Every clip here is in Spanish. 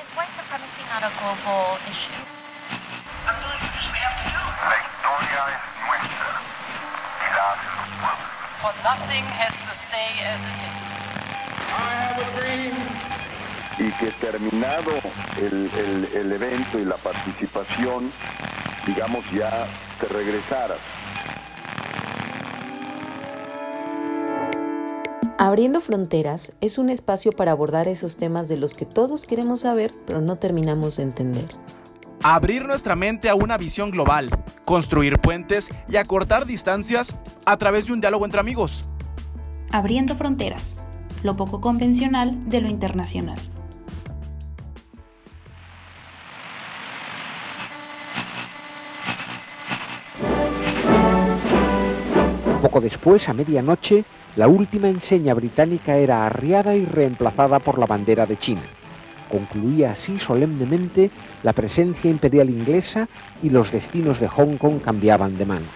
Is white supremacy not a global issue? Doing it because we have to do it. For nothing has to stay as it is. y que terminado el, el- el evento y la participación, digamos ya te regresaras. Abriendo Fronteras es un espacio para abordar esos temas de los que todos queremos saber, pero no terminamos de entender. Abrir nuestra mente a una visión global, construir puentes y acortar distancias a través de un diálogo entre amigos. Abriendo fronteras, lo poco convencional de lo internacional. Poco después, a medianoche, la última enseña británica era arriada y reemplazada por la bandera de China. Concluía así solemnemente la presencia imperial inglesa y los destinos de Hong Kong cambiaban de manos.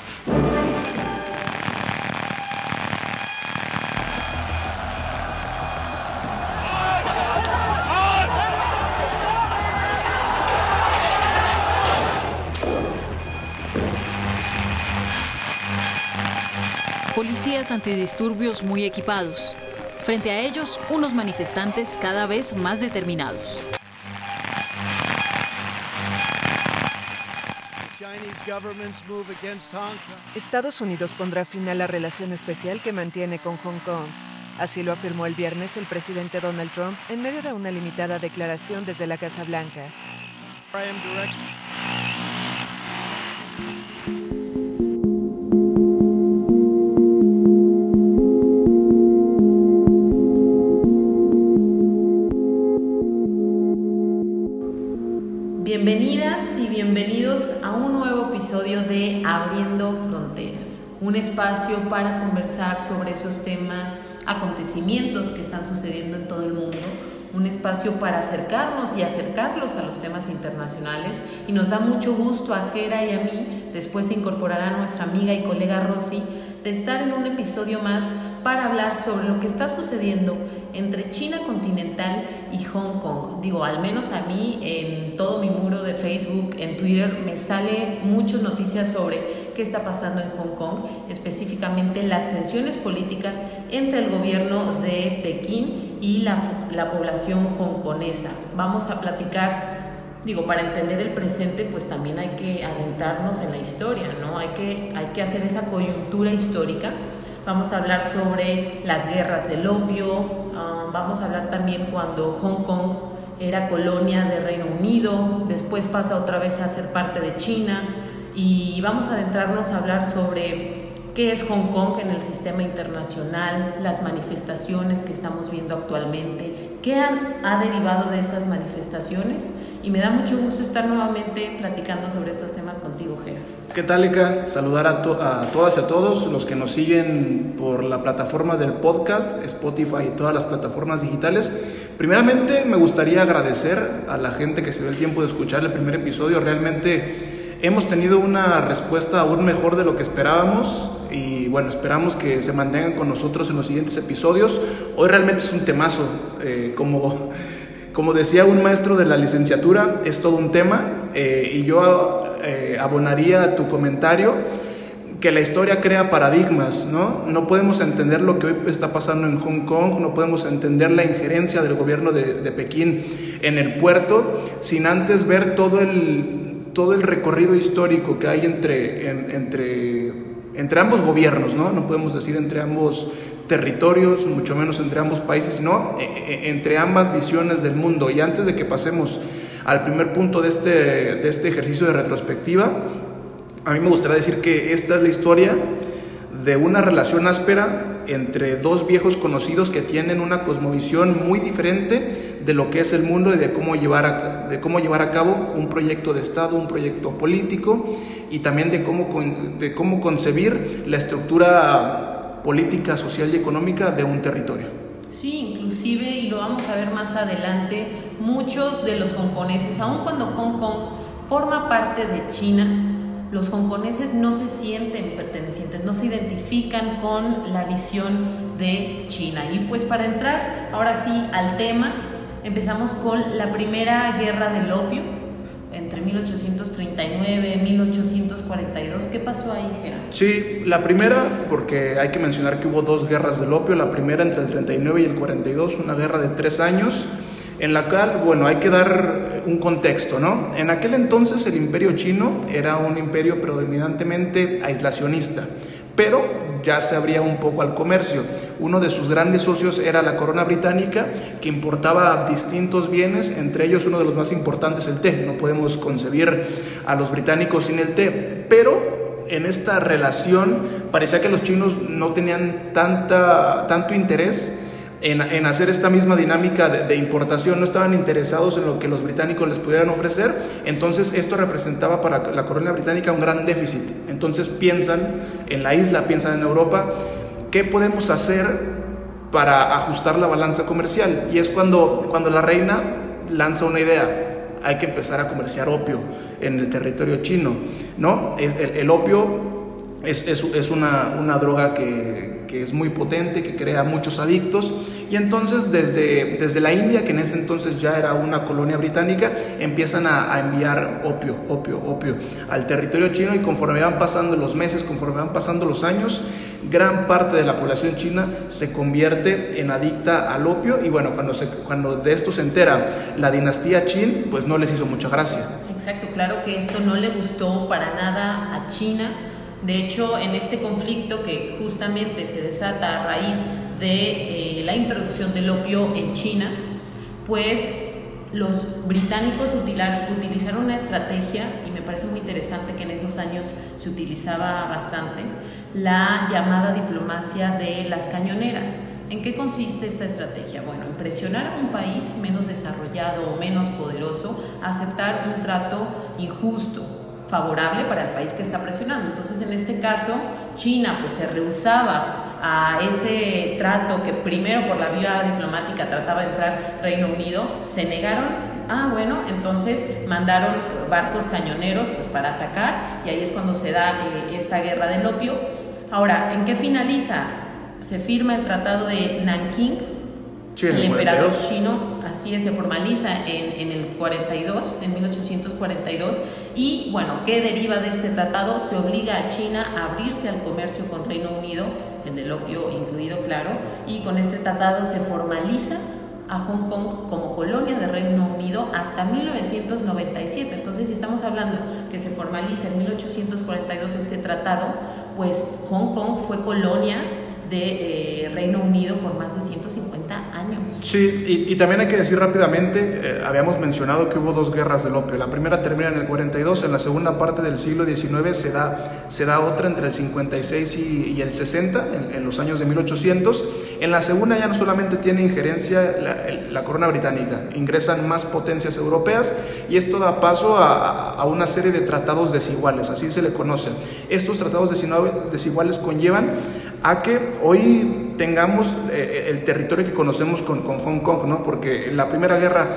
Policías antidisturbios muy equipados. Frente a ellos, unos manifestantes cada vez más determinados. Estados Unidos pondrá fin a la relación especial que mantiene con Hong Kong. Así lo afirmó el viernes el presidente Donald Trump en medio de una limitada declaración desde la Casa Blanca. Un espacio para conversar sobre esos temas, acontecimientos que están sucediendo en todo el mundo, un espacio para acercarnos y acercarlos a los temas internacionales y nos da mucho gusto a Jera y a mí, después se incorporará nuestra amiga y colega Rosy, de estar en un episodio más para hablar sobre lo que está sucediendo entre China continental y Hong Kong. Digo, al menos a mí en todo mi muro de Facebook, en Twitter, me sale muchas noticias sobre qué está pasando en Hong Kong, específicamente las tensiones políticas entre el gobierno de Pekín y la, la población hongkonesa. Vamos a platicar Digo, para entender el presente, pues también hay que adentrarnos en la historia, ¿no? Hay que, hay que hacer esa coyuntura histórica. Vamos a hablar sobre las guerras del opio, uh, vamos a hablar también cuando Hong Kong era colonia de Reino Unido, después pasa otra vez a ser parte de China y vamos a adentrarnos a hablar sobre qué es Hong Kong en el sistema internacional, las manifestaciones que estamos viendo actualmente, qué han, ha derivado de esas manifestaciones y me da mucho gusto estar nuevamente platicando sobre estos temas contigo, Gera. ¿Qué tal, Eka? Saludar a, to- a todas y a todos los que nos siguen por la plataforma del podcast, Spotify y todas las plataformas digitales. Primeramente, me gustaría agradecer a la gente que se dio el tiempo de escuchar el primer episodio. Realmente hemos tenido una respuesta aún mejor de lo que esperábamos y bueno, esperamos que se mantengan con nosotros en los siguientes episodios. Hoy realmente es un temazo, eh, como, como decía un maestro de la licenciatura, es todo un tema eh, y yo eh, abonaría a tu comentario que la historia crea paradigmas, ¿no? No podemos entender lo que hoy está pasando en Hong Kong, no podemos entender la injerencia del gobierno de, de Pekín en el puerto sin antes ver todo el, todo el recorrido histórico que hay entre, en- entre, entre ambos gobiernos, ¿no? No podemos decir entre ambos territorios, mucho menos entre ambos países, sino eh, eh, entre ambas visiones del mundo. Y antes de que pasemos al primer punto de este, de este ejercicio de retrospectiva, a mí me gustaría decir que esta es la historia de una relación áspera entre dos viejos conocidos que tienen una cosmovisión muy diferente de lo que es el mundo y de cómo llevar a, de cómo llevar a cabo un proyecto de Estado, un proyecto político y también de cómo, de cómo concebir la estructura política, social y económica de un territorio. Sí, inclusive, y lo vamos a ver más adelante, muchos de los hongkoneses, aun cuando Hong Kong forma parte de China, los hongkoneses no se sienten pertenecientes, no se identifican con la visión de China. Y pues para entrar ahora sí al tema, Empezamos con la primera guerra del opio entre 1839 y 1842. ¿Qué pasó ahí, Gerardo? Sí, la primera, porque hay que mencionar que hubo dos guerras del opio, la primera entre el 39 y el 42, una guerra de tres años, en la cual, bueno, hay que dar un contexto, ¿no? En aquel entonces el imperio chino era un imperio predominantemente aislacionista, pero ya se abría un poco al comercio. Uno de sus grandes socios era la corona británica, que importaba distintos bienes, entre ellos uno de los más importantes, el té. No podemos concebir a los británicos sin el té, pero en esta relación parecía que los chinos no tenían tanta, tanto interés en, hacer esta misma dinámica de, importación, no estaban interesados en lo que los británicos les pudieran ofrecer, entonces esto representaba para la corona británica un gran déficit. Entonces piensan en la isla, piensan en Europa, ¿qué podemos hacer para ajustar la balanza comercial? Y es cuando, cuando la reina lanza una idea, hay que empezar a comerciar opio en el territorio chino, ¿no? El, el opio es, es, es una, una, droga que, que, es muy potente, que crea muchos adictos. Y entonces desde, desde la India, que en ese entonces ya era una colonia británica, empiezan a, enviar opio, opio, opio al territorio chino y conforme van pasando los meses, conforme van pasando los años, gran parte de la población china se convierte en adicta al opio y bueno, cuando, cuando de esto se entera la dinastía Qin, pues no les hizo mucha gracia. Exacto, claro que esto no le gustó para nada a China de hecho, en este conflicto que justamente se desata a raíz de eh, la introducción del opio en China, pues los británicos utilizaron una estrategia, y me parece muy interesante que en esos años se utilizaba bastante, la llamada diplomacia de las cañoneras. ¿En qué consiste esta estrategia? Bueno, en presionar a un país menos desarrollado o menos poderoso a aceptar un trato injusto, favorable para el país que está presionando. Entonces, en este caso, China pues se rehusaba a ese trato que primero por la vía diplomática trataba de entrar Reino Unido, se negaron. Ah, bueno, entonces mandaron barcos cañoneros pues para atacar y ahí es cuando se da eh, esta guerra del opio. Ahora, ¿en qué finaliza? Se firma el tratado de Nanking, el emperador chino, así es, se formaliza en, en, el 42, en 1842, y bueno, ¿qué deriva de este tratado? Se obliga a China a abrirse al comercio con Reino Unido, el del opio incluido, claro, y con este tratado se formaliza a Hong Kong como colonia de Reino Unido hasta 1997. Entonces, si estamos hablando que se formaliza en 1842 este tratado, pues Hong Kong fue colonia de eh, Reino Unido por más de 150 años. Sí, y, y también hay que decir rápidamente, eh, habíamos mencionado que hubo dos guerras del opio. La primera termina en el 42, en la segunda parte del siglo XIX se da, se da otra entre el 56 y, y el 60, en, en, los años de 1800. En la segunda ya no solamente tiene injerencia la, la, corona británica, ingresan más potencias europeas y esto da paso a, a una serie de tratados desiguales, así se le conoce. Estos tratados desiguales conllevan a que hoy tengamos eh, el territorio que conocemos con, con, Hong Kong, ¿no? porque en la Primera Guerra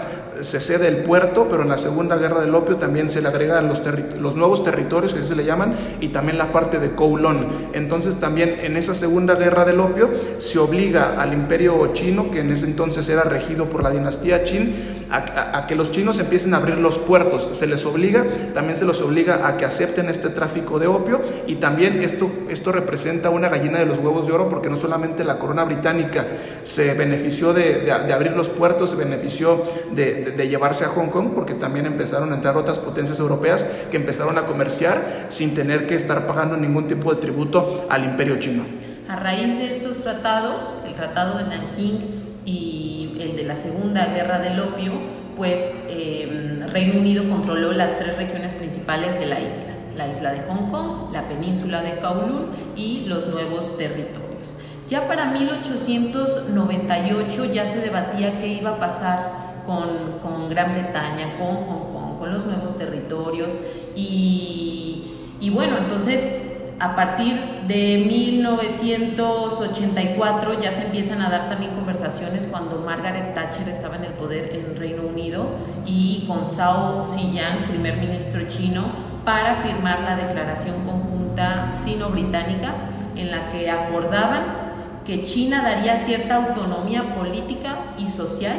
se cede el puerto, pero en la Segunda Guerra del Opio también se le agregan los, los nuevos territorios, que se le llaman, y también la parte de Kowloon. Entonces también en esa Segunda Guerra del Opio se obliga al imperio chino, que en ese entonces era regido por la dinastía Qin, a, a, a que los chinos empiecen a abrir los puertos. Se les obliga, también se los obliga a que acepten este tráfico de opio, y también esto, esto representa una gallina de los huevos de oro, porque no solamente la corona británica se benefició de, abrir los puertos, se benefició de, llevarse a Hong Kong, porque también empezaron a entrar otras potencias europeas que empezaron a comerciar sin tener que estar pagando ningún tipo de tributo al imperio chino. A raíz de estos tratados, el tratado de Nanking y el de la Segunda Guerra del Opio, pues eh, Reino Unido controló las tres regiones principales de la isla, la isla de Hong Kong, la península de Kowloon y los nuevos territorios. Ya para 1898 ya se debatía qué iba a pasar con, con Gran Bretaña, con Hong Kong, con los nuevos territorios. Y, y bueno, entonces a partir de 1984 ya se empiezan a dar también conversaciones cuando Margaret Thatcher estaba en el poder en Reino Unido y con Zhao Ziyang, primer ministro chino, para firmar la declaración conjunta sino-británica en la que acordaban que China daría cierta autonomía política y social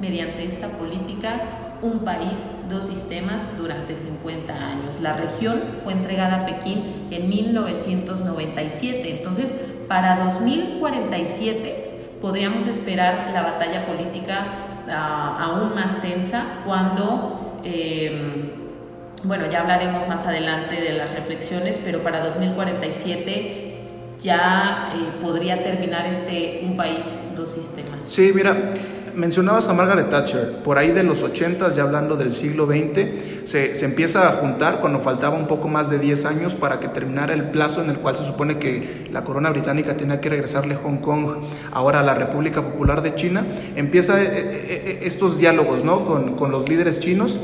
mediante esta política un país, dos sistemas durante 50 años. La región fue entregada a Pekín en 1997, entonces para 2047 podríamos esperar la batalla política uh, aún más tensa cuando, eh, bueno, ya hablaremos más adelante de las reflexiones, pero para 2047 ya eh, podría terminar este un país, dos sistemas. Sí, mira, mencionabas a Margaret Thatcher, por ahí de los 80, ya hablando del siglo XX, se, se, empieza a juntar cuando faltaba un poco más de 10 años para que terminara el plazo en el cual se supone que la corona británica tenía que regresarle Hong Kong ahora a la República Popular de China. Empieza eh, eh, estos diálogos ¿no? con, con, los líderes chinos.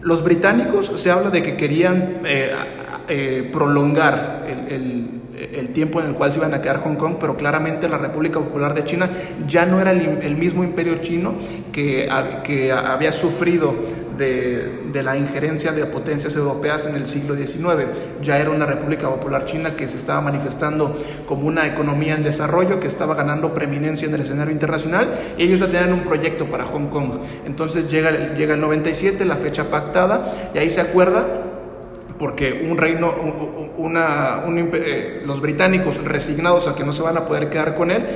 Los británicos se habla de que querían eh, prolongar el, el el tiempo en el cual se iban a quedar Hong Kong, pero claramente la República Popular de China ya no era el, mismo imperio chino que, que había sufrido de, de, la injerencia de potencias europeas en el siglo XIX. Ya era una República Popular China que se estaba manifestando como una economía en desarrollo, que estaba ganando preeminencia en el escenario internacional, y ellos ya tenían un proyecto para Hong Kong. Entonces llega, llega el 97, la fecha pactada, y ahí se acuerda porque un reino, una, un, eh, los británicos resignados a que no se van a poder quedar con él,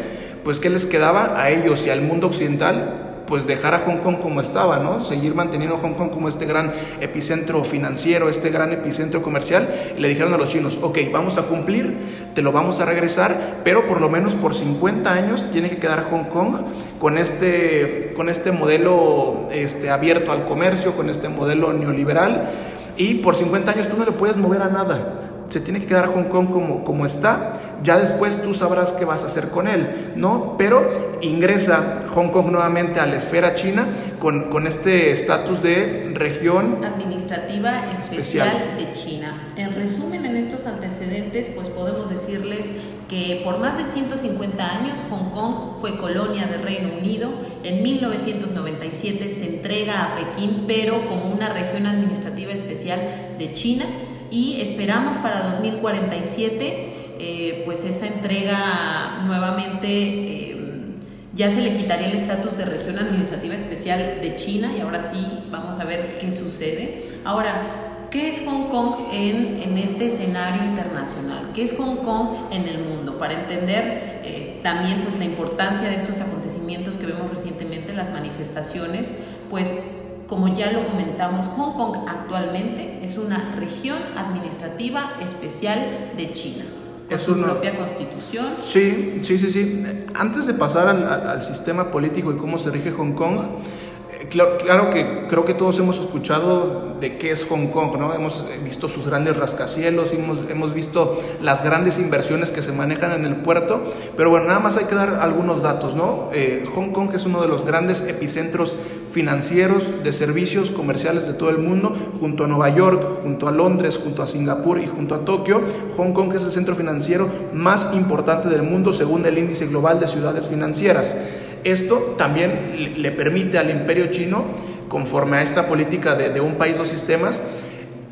pues ¿qué les quedaba a ellos y al mundo occidental? Pues dejar a Hong Kong como estaba, ¿no? Seguir manteniendo Hong Kong como este gran epicentro financiero, este gran epicentro comercial. Y le dijeron a los chinos, ok, vamos a cumplir, te lo vamos a regresar, pero por lo menos por 50 años tiene que quedar Hong Kong con este, con este modelo este, abierto al comercio, con este modelo neoliberal y por 50 años tú no le puedes mover a nada. Se tiene que quedar Hong Kong como, como está. Ya después tú sabrás qué vas a hacer con él, ¿no? Pero ingresa Hong Kong nuevamente a la esfera china con, con este estatus de región administrativa especial, especial de China. En resumen, en estos antecedentes, pues podemos decirles que por más de 150 años Hong Kong fue colonia del Reino Unido. En 1997 se entrega a Pekín, pero como una región administrativa especial de China. Y esperamos para 2047, eh, pues esa entrega nuevamente eh, ya se le quitaría el estatus de región administrativa especial de China y ahora sí vamos a ver qué sucede. Ahora, ¿Qué es Hong Kong en, en, este escenario internacional? ¿Qué es Hong Kong en el mundo? Para entender eh, también pues, la importancia de estos acontecimientos que vemos recientemente, las manifestaciones, pues como ya lo comentamos, Hong Kong actualmente es una región administrativa especial de China. Con es su propia constitución. Sí, sí, sí, sí. Antes de pasar al, al sistema político y cómo se rige Hong Kong, Claro, claro, que creo que todos hemos escuchado de qué es Hong Kong, ¿no? Hemos visto sus grandes rascacielos, hemos, hemos visto las grandes inversiones que se manejan en el puerto, pero bueno, nada más hay que dar algunos datos, ¿no? Eh, Hong Kong es uno de los grandes epicentros financieros de servicios comerciales de todo el mundo, junto a Nueva York, junto a Londres, junto a Singapur y junto a Tokio. Hong Kong es el centro financiero más importante del mundo según el índice global de ciudades financieras. Esto también le permite al imperio chino, conforme a esta política de, un país, dos sistemas,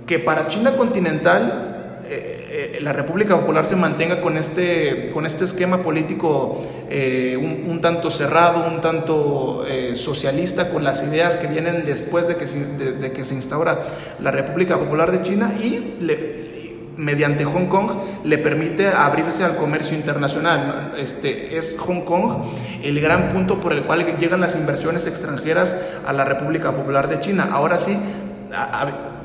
que para China continental eh, eh, la República Popular se mantenga con este, con este esquema político eh, un, tanto cerrado, un tanto socialista, con las ideas que vienen después de que, se, de que se instaura la República Popular de China y le, mediante Hong Kong le permite abrirse al comercio internacional. Este, es Hong Kong el gran punto por el cual llegan las inversiones extranjeras a la República Popular de China. Ahora sí,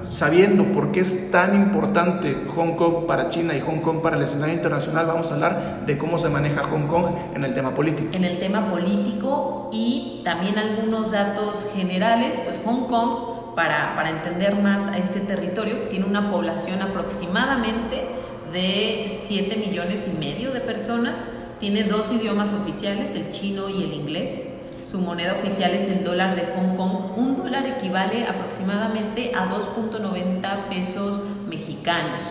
sabiendo por qué es tan importante Hong Kong para China y Hong Kong para el escenario internacional, vamos a hablar de cómo se maneja Hong Kong en el tema político. En el tema político y también algunos datos generales, pues Hong Kong para, para entender más a este territorio, tiene una población aproximadamente de 7 millones y medio de personas, tiene dos idiomas oficiales, el chino y el inglés. Su moneda oficial es el dólar de Hong Kong. Un dólar equivale aproximadamente a 2.90 pesos mexicanos.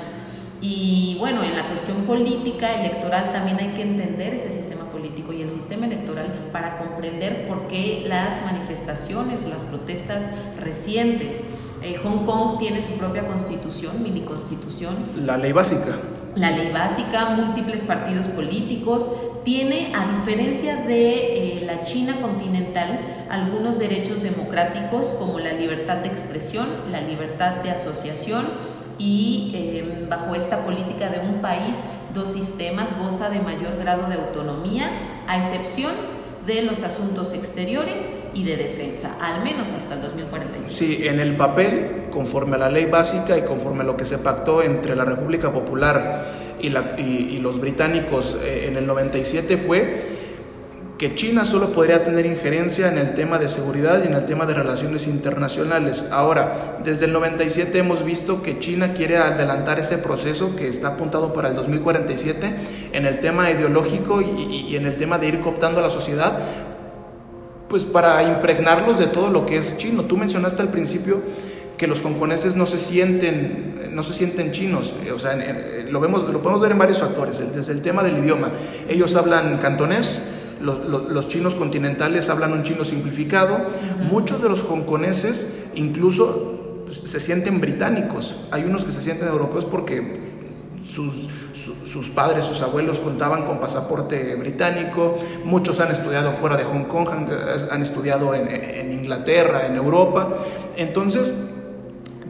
Y bueno, en la cuestión política, electoral, también hay que entender ese sistema político y el sistema electoral para comprender por qué las manifestaciones o las protestas recientes. Eh, Hong Kong tiene su propia constitución, mini constitución. La ley básica. La ley básica, múltiples partidos políticos. Tiene, a diferencia de eh, la China continental, algunos derechos democráticos como la libertad de expresión, la libertad de asociación y eh, bajo esta política de un país, dos sistemas goza de mayor grado de autonomía, a excepción de los asuntos exteriores y de defensa, al menos hasta el 2045. Sí, en el papel, conforme a la ley básica y conforme a lo que se pactó entre la República Popular y, la, y, los británicos eh, en el 97 fue que China solo podría tener injerencia en el tema de seguridad y en el tema de relaciones internacionales. Ahora, desde el 97 hemos visto que China quiere adelantar este proceso que está apuntado para el 2047 en el tema ideológico y, en el tema de ir cooptando a la sociedad, pues para impregnarlos de todo lo que es chino. Tú mencionaste al principio que los hongkoneses no se sienten no se sienten chinos, o sea, lo vemos lo podemos ver en varios factores, desde el tema del idioma. Ellos hablan cantonés, los, chinos continentales hablan un chino simplificado. Muchos de los hongkoneses incluso se sienten británicos. Hay unos que se sienten europeos porque sus, padres, sus abuelos contaban con pasaporte británico, muchos han estudiado fuera de Hong Kong, han, estudiado en, en, Inglaterra, en Europa. Entonces,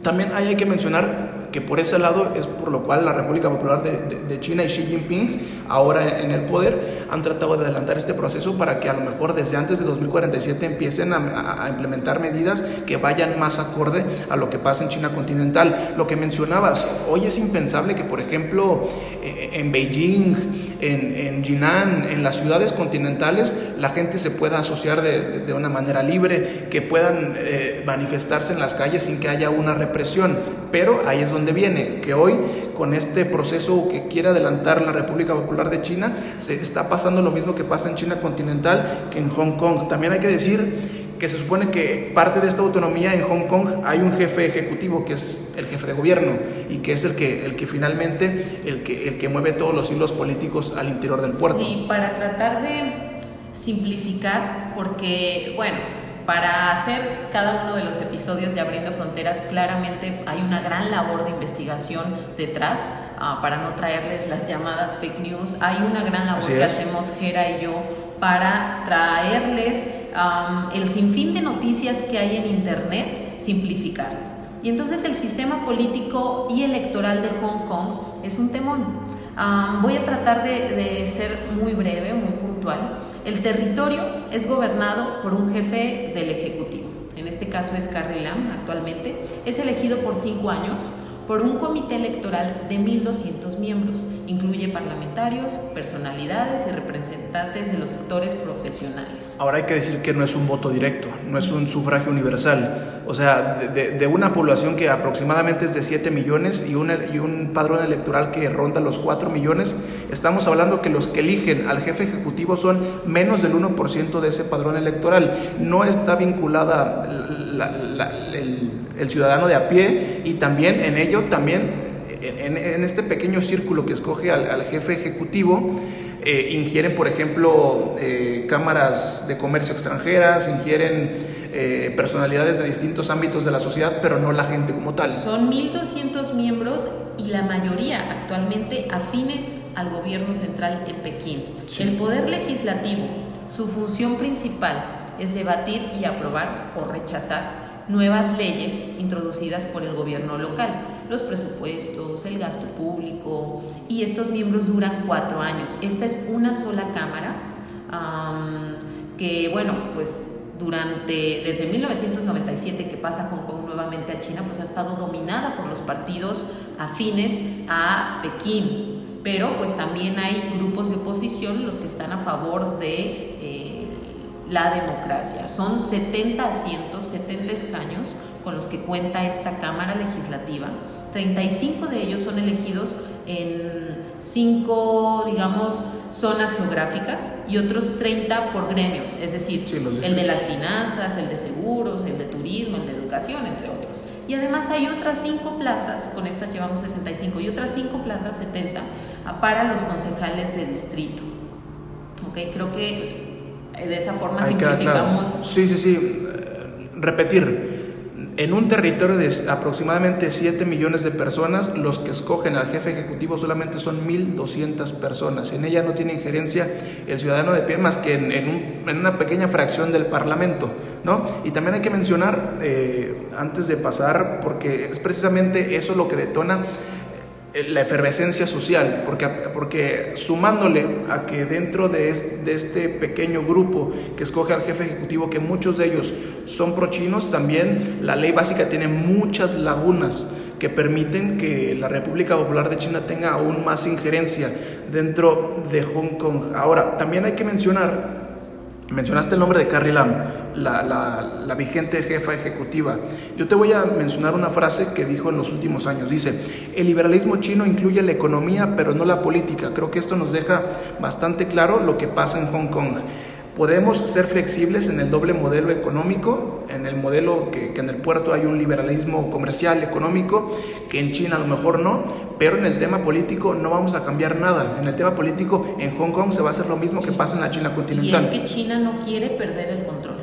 también hay que mencionar que por ese lado es por lo cual la República Popular de, China y Xi Jinping, ahora en el poder, han tratado de adelantar este proceso para que a lo mejor desde antes de 2047 empiecen a, implementar medidas que vayan más acorde a lo que pasa en China continental. Lo que mencionabas, hoy es impensable que, por ejemplo, eh, en Beijing, en, en Jinan, en las ciudades continentales, la gente se pueda asociar de, una manera libre, que puedan eh, manifestarse en las calles sin que haya una represión. Pero ahí es donde dónde viene, que hoy con este proceso que quiere adelantar la República Popular de China, se está pasando lo mismo que pasa en China continental que en Hong Kong. También hay que decir que se supone que parte de esta autonomía en Hong Kong hay un jefe ejecutivo que es el jefe de gobierno y que es el que, el que finalmente el que, el que mueve todos los hilos políticos al interior del puerto. Sí, para tratar de simplificar, porque, bueno, para hacer cada uno de los episodios de Abriendo Fronteras, claramente hay una gran labor de investigación detrás, ah, para no traerles las llamadas fake news. Hay una gran labor que hacemos Gera y yo para traerles el sinfín de noticias que hay en Internet, simplificar. Y entonces el sistema político y electoral de Hong Kong es un temón. voy a tratar de, de ser muy breve, muy puntual. El territorio es gobernado por un jefe del Ejecutivo, en este caso es Carrie Lam actualmente, es elegido por cinco años por un comité electoral de 1.200 miembros. Incluye parlamentarios, personalidades y representantes de los sectores profesionales. Ahora hay que decir que no es un voto directo, no es un sufragio universal. O sea, de, una población que aproximadamente es de 7 millones y un, padrón electoral que ronda los 4 millones, estamos hablando que los que eligen al jefe ejecutivo son menos del 1% de ese padrón electoral. No está vinculada el ciudadano de a pie y también en ello, también en, este pequeño círculo que escoge al, jefe ejecutivo, eh, ingieren, por ejemplo, eh, cámaras de comercio extranjeras, ingieren eh, personalidades de distintos ámbitos de la sociedad, pero no la gente como tal. Son 1.200 miembros y la mayoría actualmente afines al gobierno central en Pekín. El poder legislativo, su función principal es debatir y aprobar o rechazar nuevas leyes introducidas por el gobierno local, los presupuestos, el gasto público, y estos miembros duran cuatro años. Esta es una sola cámara que, bueno, pues durante, desde 1997 que pasa Hong Kong nuevamente a China, pues ha estado dominada por los partidos afines a Pekín, pero pues también hay grupos de oposición los que están a favor de la democracia. Son 70 asientos, 70 escaños con los que cuenta esta Cámara Legislativa. 35 de ellos son elegidos en cinco, digamos, zonas geográficas y otros 30 por gremios, es decir, el de las finanzas, el de seguros, el de turismo, el de educación, entre otros. Y además hay otras cinco plazas, con estas llevamos 65, y otras cinco plazas, 70, para los concejales de distrito. ¿Ok? Creo que de esa forma simplificamos. Sí, sí, sí. Repetir. En un territorio de aproximadamente 7 millones de personas, los que escogen al jefe ejecutivo solamente son 1.200 personas. En ella no tiene injerencia el ciudadano de pie más que en, en una pequeña fracción del Parlamento. ¿no? Y también hay que mencionar, eh, antes de pasar, porque es precisamente eso lo que detona la efervescencia social, porque, porque sumándole a que dentro de este, pequeño grupo que escoge al jefe ejecutivo, que muchos de ellos son prochinos, también la ley básica tiene muchas lagunas que permiten que la República Popular de China tenga aún más injerencia dentro de Hong Kong. Ahora, también hay que mencionar, mencionaste el nombre de Carrie Lam, la, la, vigente jefa ejecutiva. Yo te voy a mencionar una frase que dijo en los últimos años. Dice, el liberalismo chino incluye la economía, pero no la política. Creo que esto nos deja bastante claro lo que pasa en Hong Kong. Podemos ser flexibles en el doble modelo económico, en el modelo que, en el puerto hay un liberalismo comercial, económico, que en China a lo mejor no, pero en el tema político no vamos a cambiar nada. En el tema político en Hong Kong se va a hacer lo mismo que pasa en la China continental. Y es que China no quiere perder el control,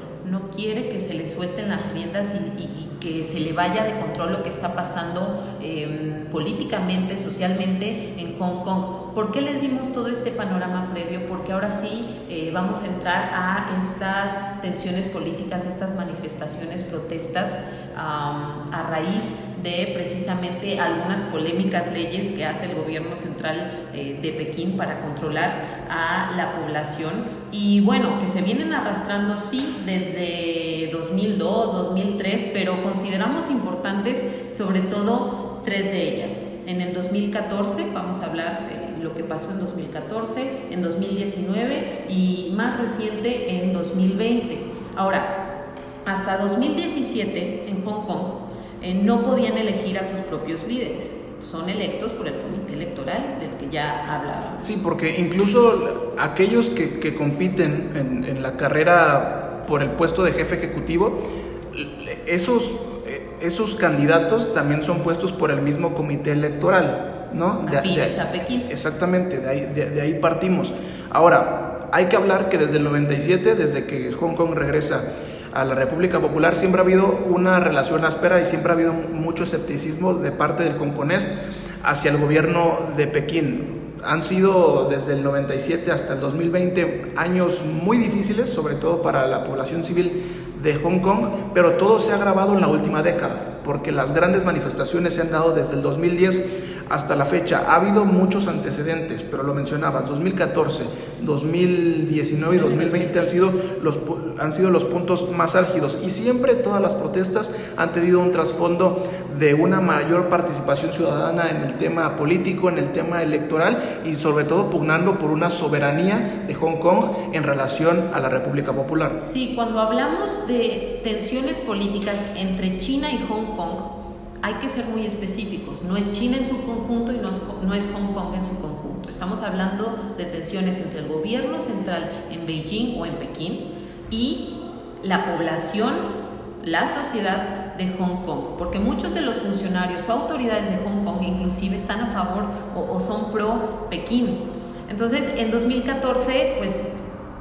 quiere que se le suelten las riendas y que se le vaya de control lo que está pasando em, políticamente, socialmente en Hong Kong. ¿Por qué les dimos todo este panorama previo? Porque ahora sí eh, vamos a entrar a estas tensiones políticas, estas manifestaciones, protestas a raíz de precisamente algunas polémicas leyes que hace el gobierno central eh, de Pekín para controlar a la población y bueno, que se vienen arrastrando sí desde 2002, 2003, pero consideramos importantes sobre todo tres de ellas. En el 2014, vamos a hablar de lo que pasó en 2014, en 2019 y más reciente en 2020. Ahora, hasta 2017 en Hong Kong eh, no podían elegir a sus propios líderes. Son electos por el comité electoral del que ya hablábamos. Sí, porque incluso aquellos que, compiten en, en la carrera por el puesto de jefe ejecutivo, esos esos candidatos también son puestos por el mismo comité electoral, ¿no? De, a Pekín. Exactamente, de ahí, de, ahí partimos. Ahora, hay que hablar que desde el 97, desde que Hong Kong regresa a la República Popular, siempre ha habido una relación áspera y siempre ha habido mucho escepticismo de parte del hongkonés hacia el gobierno de Pekín. Han sido desde el 97 hasta el 2020 años muy difíciles, sobre todo para la población civil de Hong Kong, pero todo se ha agravado en la última década, porque las grandes manifestaciones se han dado desde el 2010 hasta la fecha. Ha habido muchos antecedentes, pero lo mencionabas, 2014, 2019 y 2020 han sido, los, han sido los puntos más álgidos y siempre todas las protestas han tenido un trasfondo de una mayor participación ciudadana en el tema político, en el tema electoral y sobre todo pugnando por una soberanía de Hong Kong en relación a la República Popular. Sí, cuando hablamos de tensiones políticas entre China y Hong Kong, hay que ser muy específicos. No es China en su conjunto y no es, no es Hong Kong en su conjunto. Estamos hablando de tensiones entre el gobierno central en Beijing o en Pekín y la población, la sociedad de Hong Kong, porque muchos de los funcionarios o autoridades de Hong Kong inclusive están a favor o, o son pro Pekín. Entonces, en 2014, pues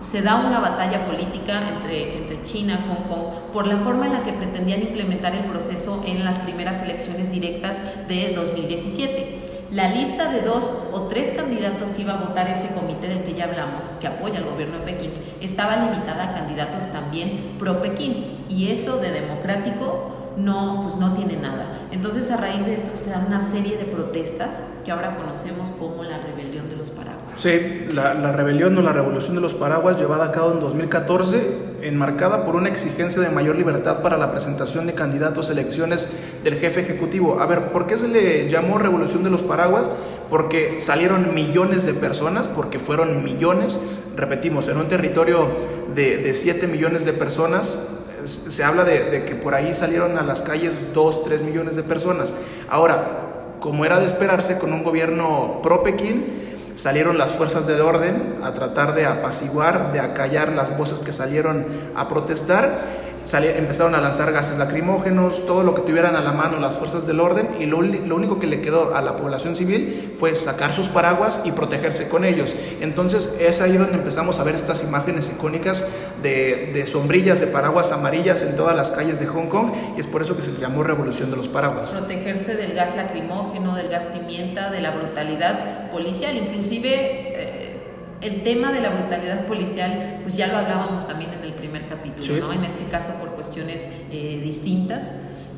se da una batalla política entre, entre China Hong Kong por la forma en la que pretendían implementar el proceso en las primeras elecciones directas de 2017. La lista de dos o tres candidatos que iba a votar ese comité del que ya hablamos, que apoya al gobierno de Pekín, estaba limitada a candidatos también pro-Pekín. Y eso de democrático no, pues no tiene nada. Entonces a raíz de esto se da una serie de protestas que ahora conocemos como la rebelión de los paraguas. Sí, la, la rebelión o la revolución de los paraguas llevada a cabo en 2014, enmarcada por una exigencia de mayor libertad para la presentación de candidatos a elecciones del jefe ejecutivo. A ver, ¿por qué se le llamó revolución de los paraguas? Porque salieron millones de personas, porque fueron millones, repetimos, en un territorio de, de 7 millones de personas, se habla de, que por ahí salieron a las calles 2, 3 millones de personas. Ahora, como era de esperarse con un gobierno pro-Pekín, salieron las fuerzas del orden a tratar de apaciguar, de acallar las voces que salieron a protestar empezaron a lanzar gases lacrimógenos, todo lo que tuvieran a la mano las fuerzas del orden y lo, único que le quedó a la población civil fue sacar sus paraguas y protegerse con ellos. Entonces es ahí donde empezamos a ver estas imágenes icónicas de, de sombrillas de paraguas amarillas en todas las calles de Hong Kong y es por eso que se llamó Revolución de los Paraguas. Protegerse del gas lacrimógeno, del gas pimienta, de la brutalidad policial, inclusive... Eh, el tema de la brutalidad policial, pues ya lo hablábamos también en el primer capítulo, ¿no? En este caso por cuestiones eh, distintas.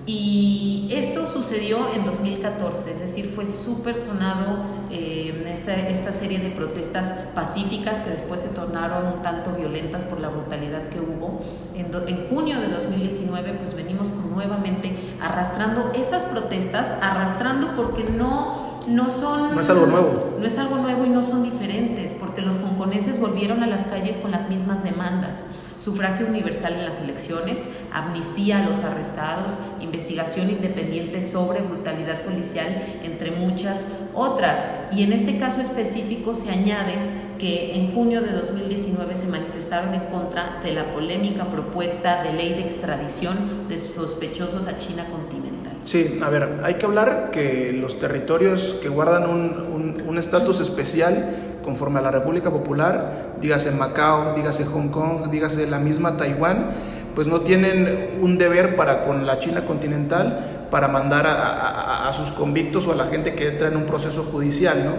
Y esto sucedió en 2014, es decir, fue súper sonado eh, esta, esta, serie de protestas pacíficas que después se tornaron un tanto violentas por la brutalidad que hubo. En, en junio de 2019, pues venimos con, nuevamente arrastrando esas protestas, arrastrando porque no no son... No es algo nuevo. No es algo nuevo y no son diferentes, porque los hongkoneses volvieron a las calles con las mismas demandas. Sufragio universal en las elecciones, amnistía a los arrestados, investigación independiente sobre brutalidad policial, entre muchas otras. Y en este caso específico se añade que en junio de 2019 se manifestaron en contra de la polémica propuesta de ley de extradición de sospechosos a China continental. Sí, a ver, hay que hablar que los territorios que guardan un estatus especial conforme a la República Popular, dígase Macao, dígase Hong Kong, dígase la misma Taiwán, pues no tienen un deber para con la China continental para mandar a, sus convictos o a la gente que entra en un proceso judicial, ¿no?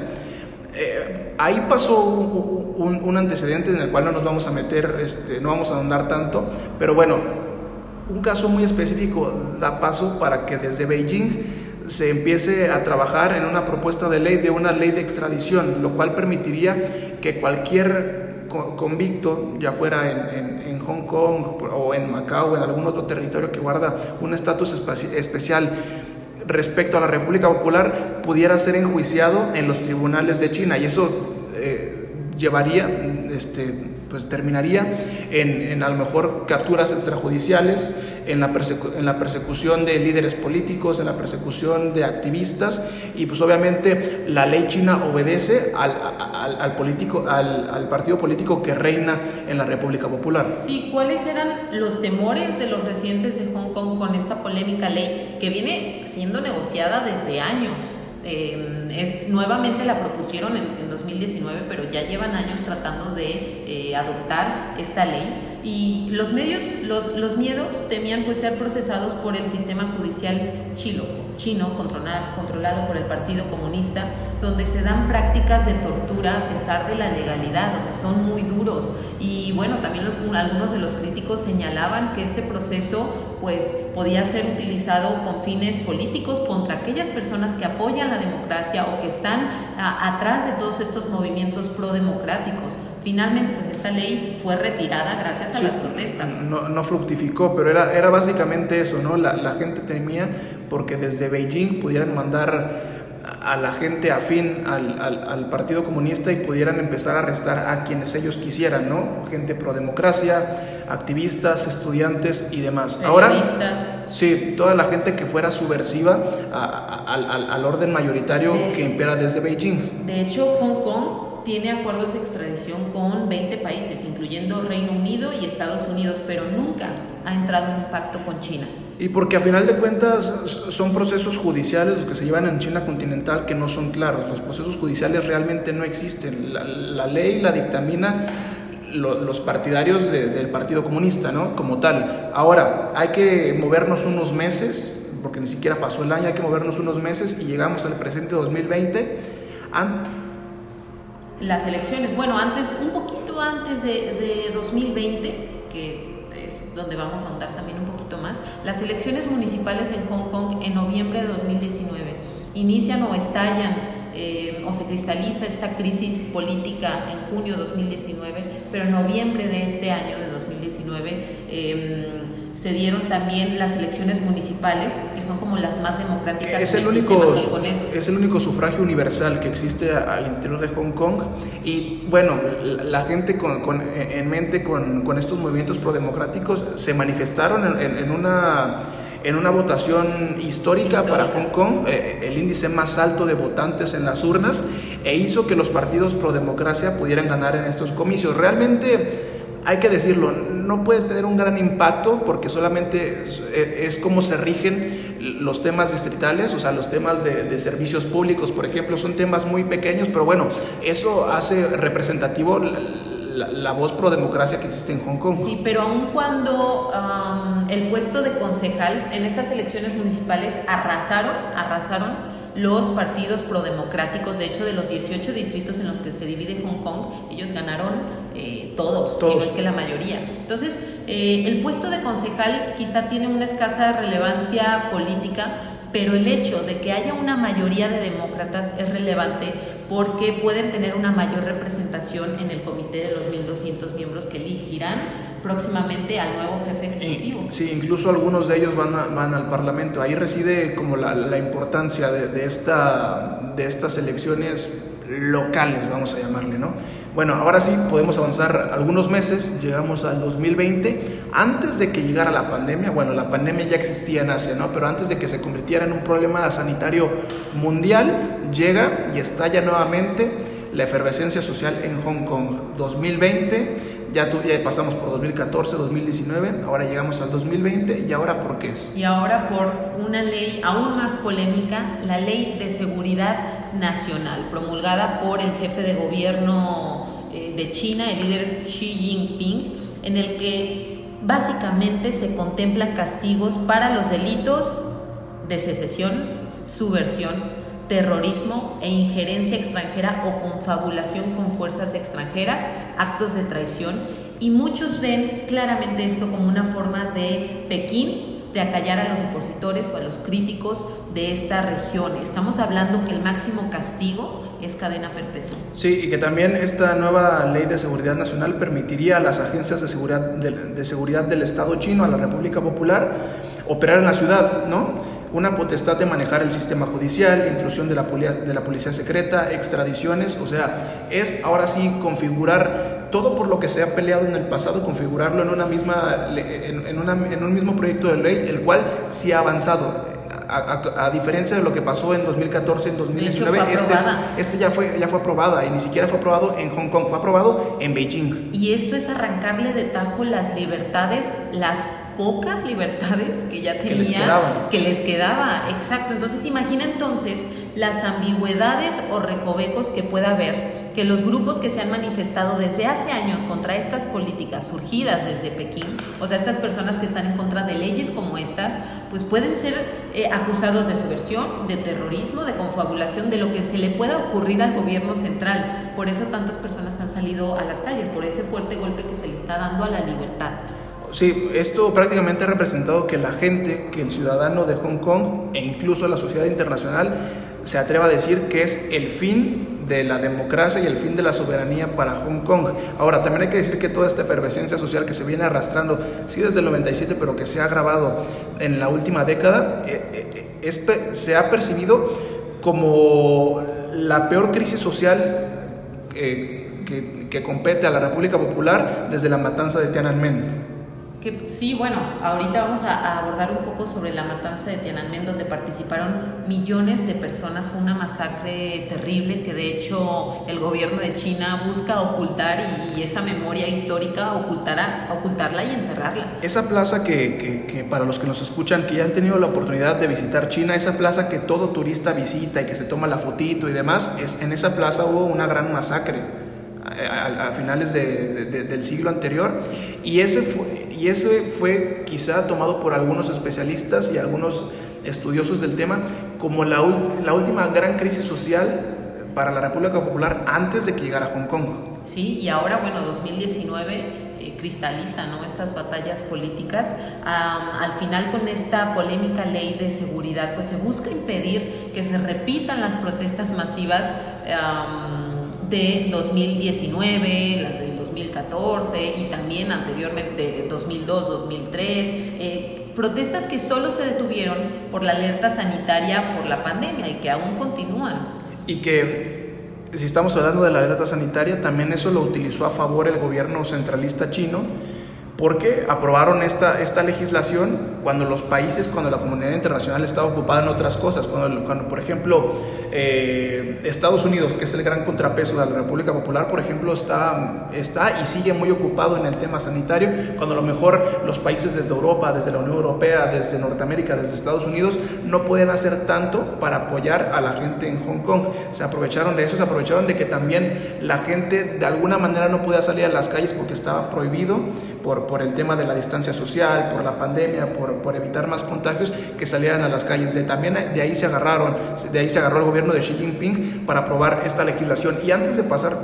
Eh, ahí pasó un, antecedente en el cual no nos vamos a meter, este, no vamos a ahondar tanto, pero bueno, un caso muy específico da paso para que desde Beijing se empiece a trabajar en una propuesta de ley de una ley de extradición, lo cual permitiría que cualquier convicto, ya fuera en, en, Hong Kong o en Macao en algún otro territorio que guarda un estatus especial respecto a la República Popular, pudiera ser enjuiciado en los tribunales de China. Y eso eh, llevaría este, pues terminaría en, en, a lo mejor capturas extrajudiciales, en la, en la persecución de líderes políticos, en la persecución de activistas y pues obviamente la ley china obedece al, al, al político, al, al, partido político que reina en la República Popular. Sí, ¿cuáles eran los temores de los residentes de Hong Kong con esta polémica ley que viene siendo negociada desde años? Eh, es, nuevamente la propusieron en, en, 2019, pero ya llevan años tratando de eh, adoptar esta ley. Y los medios, los, los miedos temían pues ser procesados por el sistema judicial chilo, chino, controlado, por el Partido Comunista, donde se dan prácticas de tortura a pesar de la legalidad, o sea, son muy duros. Y bueno, también los, algunos de los críticos señalaban que este proceso pues podía ser utilizado con fines políticos contra aquellas personas que apoyan la democracia o que están atrás de todos estos movimientos prodemocráticos. Finalmente, pues esta ley fue retirada gracias a las protestas. No, no, fructificó, pero era, era básicamente eso, ¿no? La, la gente temía porque desde Beijing pudieran mandar a la gente afín al, al, Partido Comunista y pudieran empezar a arrestar a quienes ellos quisieran, ¿no? Gente pro democracia, activistas, estudiantes y demás. Ahora, sí, toda la gente que fuera subversiva al, orden mayoritario que impera desde Beijing. De hecho, Hong Kong tiene acuerdos de extradición con 20 países, incluyendo Reino Unido y Estados Unidos, pero nunca ha entrado en un pacto con China. Y porque a final de cuentas son procesos judiciales los que se llevan en China continental que no son claros. Los procesos judiciales realmente no existen. La, ley la dictamina los partidarios del Partido Comunista, ¿no? Como tal. Ahora, hay que movernos unos meses, porque ni siquiera pasó el año, hay que movernos unos meses y llegamos al presente 2020. Las elecciones, bueno, antes, un poquito antes de, de 2020, que es donde vamos a ahondar también un poquito más, las elecciones municipales en Hong Kong en noviembre de 2019 inician o estallan eh, o se cristaliza esta crisis política en junio de 2019, pero en noviembre de este año de 2019 eh, se dieron también las elecciones municipales, que son como las más democráticas. Es el, único, es el único sufragio universal que existe al interior de Hong Kong y bueno, la gente con, con, en mente con, con, estos movimientos prodemocráticos se manifestaron en, en, una en una votación histórica, para Hong Kong, eh, el índice más alto de votantes en las urnas, e hizo que los partidos pro democracia pudieran ganar en estos comicios. Realmente, hay que decirlo, no puede tener un gran impacto porque solamente es, como se rigen los temas distritales, o sea, los temas de, servicios públicos, por ejemplo, son temas muy pequeños, pero bueno, eso hace representativo la, voz pro democracia que existe en Hong Kong. Sí, pero aun cuando el puesto de concejal en estas elecciones municipales arrasaron, arrasaron los partidos prodemocráticos. De hecho, de los 18 distritos en los que se divide Hong Kong, ellos ganaron eh, todos, todos. no es que la mayoría. Entonces, eh, el puesto de concejal quizá tiene una escasa relevancia política, pero el hecho de que haya una mayoría de demócratas es relevante porque pueden tener una mayor representación en el comité de los 1.200 miembros que elegirán próximamente al nuevo jefe ejecutivo. Sí, incluso algunos de ellos van, van al Parlamento. Ahí reside como la, la importancia de, de, esta, de estas elecciones locales, vamos a llamarle, ¿no? Bueno, ahora sí podemos avanzar algunos meses, llegamos al 2020, antes de que llegara la pandemia, bueno, la pandemia ya existía en Asia, ¿no? Pero antes de que se convirtiera en un problema sanitario mundial, llega y estalla nuevamente la efervescencia social en Hong Kong. 2020 ya, tu, ya, pasamos por 2014, 2019, ahora llegamos al 2020 y ahora por qué es. Y ahora por una ley aún más polémica, la ley de seguridad nacional, promulgada por el jefe de gobierno de China, el líder Xi Jinping, en el que básicamente se contemplan castigos para los delitos de secesión, subversión, terrorismo e injerencia extranjera o confabulación con fuerzas extranjeras, actos de traición, y muchos ven claramente esto como una forma de Pekín de acallar a los opositores o a los críticos de esta región. Estamos hablando que el máximo castigo es cadena perpetua. Sí, y que también esta nueva ley de seguridad nacional permitiría a las agencias de seguridad, de, seguridad del Estado chino, a la República Popular, operar en la ciudad, ¿no? una potestad de manejar el sistema judicial, intrusión de la, de la policía secreta, extradiciones, o sea, es ahora sí configurar todo por lo que se ha peleado en el pasado, configurarlo en, una misma, en, una, en un mismo proyecto de ley, el cual sí ha avanzado. A, a, a, diferencia de lo que pasó en 2014, en 2019, este, este, ya, fue, ya fue aprobada y ni siquiera fue aprobado en Hong Kong, fue aprobado en Beijing. Y esto es arrancarle de tajo las libertades, las pocas libertades que ya tenía, que les, que les quedaba, exacto. Entonces imagina entonces las ambigüedades o recovecos que pueda haber, que los grupos que se han manifestado desde hace años contra estas políticas surgidas desde Pekín, o sea, estas personas que están en contra de leyes como estas, pues pueden ser eh, acusados de subversión, de terrorismo, de confabulación, de lo que se le pueda ocurrir al gobierno central. Por eso tantas personas han salido a las calles, por ese fuerte golpe que se le está dando a la libertad. Sí, esto prácticamente ha representado que la gente, que el ciudadano de Hong Kong e incluso la sociedad internacional se atreva a decir que es el fin de la democracia y el fin de la soberanía para Hong Kong. Ahora, también hay que decir que toda esta efervescencia social que se viene arrastrando, sí desde el 97, pero que se ha agravado en la última década, eh, es, se ha percibido como la peor crisis social que, que compete a la República Popular desde la matanza de Tiananmen. Que, sí, bueno, ahorita vamos a, a, abordar un poco sobre la matanza de Tiananmen, donde participaron millones de personas. Fue una masacre terrible que de hecho el gobierno de China busca ocultar y, y esa memoria histórica ocultará, ocultarla y enterrarla. Esa plaza que, que, que, para los que nos escuchan, que ya han tenido la oportunidad de visitar China, esa plaza que todo turista visita y que se toma la fotito y demás, es, en esa plaza hubo una gran masacre a, a finales de, de, del siglo anterior y ese fue, y ese fue quizá tomado por algunos especialistas y algunos estudiosos del tema como la, la última gran crisis social para la República Popular antes de que llegara Hong Kong. Sí, y ahora, bueno, 2019 eh, cristaliza ¿no? estas batallas políticas. Um, al final, con esta polémica ley de seguridad, pues se busca impedir que se repitan las protestas masivas um, de 2019, las del 2014 y también anteriormente 2002, 2003, eh, protestas que solo se detuvieron por la alerta sanitaria por la pandemia y que aún continúan. Y que si estamos hablando de la alerta sanitaria, también eso lo utilizó a favor el gobierno centralista chino porque aprobaron esta, esta legislación cuando los países, cuando la comunidad internacional estaba ocupada en otras cosas, cuando, cuando por ejemplo eh, Estados Unidos, que es el gran contrapeso de la República Popular, por ejemplo, está, está y sigue muy ocupado en el tema sanitario, cuando a lo mejor los países desde Europa, desde la Unión Europea, desde Norteamérica, desde Estados Unidos, no pueden hacer tanto para apoyar a la gente en Hong Kong. Se aprovecharon de eso, se aprovecharon de que también la gente de alguna manera no podía salir a las calles porque estaba prohibido por por, el tema de la distancia social, por la pandemia, por, por, evitar más contagios, que salieran a las calles. De, también de ahí se agarraron, de ahí se agarró el gobierno de Xi Jinping para aprobar esta legislación. Y antes de pasar